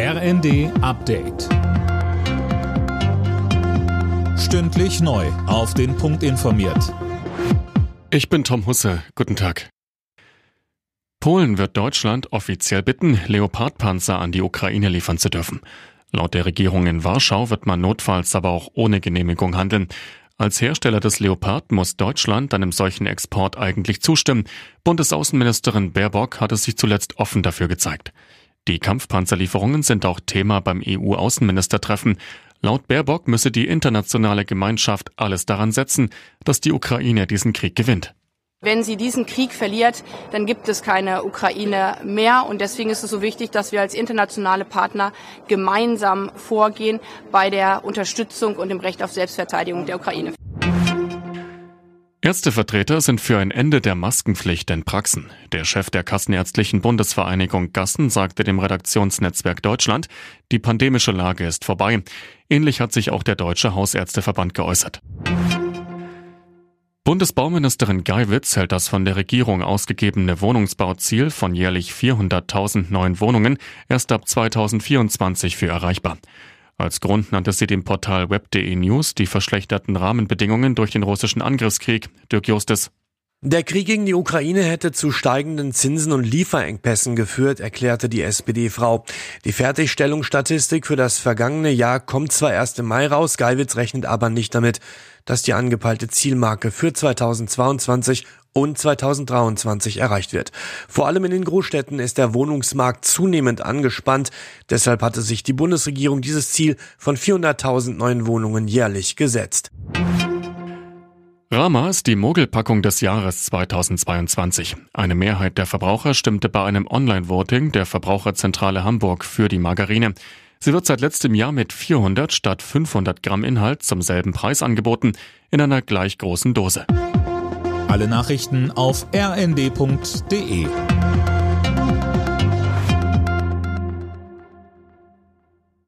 RND Update. Stündlich neu. Auf den Punkt informiert. Ich bin Tom Husse. Guten Tag. Polen wird Deutschland offiziell bitten, Leopardpanzer an die Ukraine liefern zu dürfen. Laut der Regierung in Warschau wird man notfalls aber auch ohne Genehmigung handeln. Als Hersteller des Leopard muss Deutschland einem solchen Export eigentlich zustimmen. Bundesaußenministerin Baerbock hat es sich zuletzt offen dafür gezeigt. Die Kampfpanzerlieferungen sind auch Thema beim EU-Außenministertreffen. Laut Baerbock müsse die internationale Gemeinschaft alles daran setzen, dass die Ukraine diesen Krieg gewinnt. Wenn sie diesen Krieg verliert, dann gibt es keine Ukraine mehr. Und deswegen ist es so wichtig, dass wir als internationale Partner gemeinsam vorgehen bei der Unterstützung und dem Recht auf Selbstverteidigung der Ukraine. Ärztevertreter sind für ein Ende der Maskenpflicht in Praxen. Der Chef der Kassenärztlichen Bundesvereinigung Gassen sagte dem Redaktionsnetzwerk Deutschland, die pandemische Lage ist vorbei. Ähnlich hat sich auch der Deutsche Hausärzteverband geäußert. Bundesbauministerin Geiwitz hält das von der Regierung ausgegebene Wohnungsbauziel von jährlich 400.000 neuen Wohnungen erst ab 2024 für erreichbar. Als Grund nannte sie dem Portal web.de News die verschlechterten Rahmenbedingungen durch den russischen Angriffskrieg. Dirk Justis. Der Krieg gegen die Ukraine hätte zu steigenden Zinsen und Lieferengpässen geführt, erklärte die SPD-Frau. Die Fertigstellungsstatistik für das vergangene Jahr kommt zwar erst im Mai raus, Geiwitz rechnet aber nicht damit, dass die angepeilte Zielmarke für 2022 und 2023 erreicht wird. Vor allem in den Großstädten ist der Wohnungsmarkt zunehmend angespannt. Deshalb hatte sich die Bundesregierung dieses Ziel von 400.000 neuen Wohnungen jährlich gesetzt. Rama ist die Mogelpackung des Jahres 2022. Eine Mehrheit der Verbraucher stimmte bei einem Online-Voting der Verbraucherzentrale Hamburg für die Margarine. Sie wird seit letztem Jahr mit 400 statt 500 Gramm Inhalt zum selben Preis angeboten, in einer gleich großen Dose. Alle Nachrichten auf rnd.de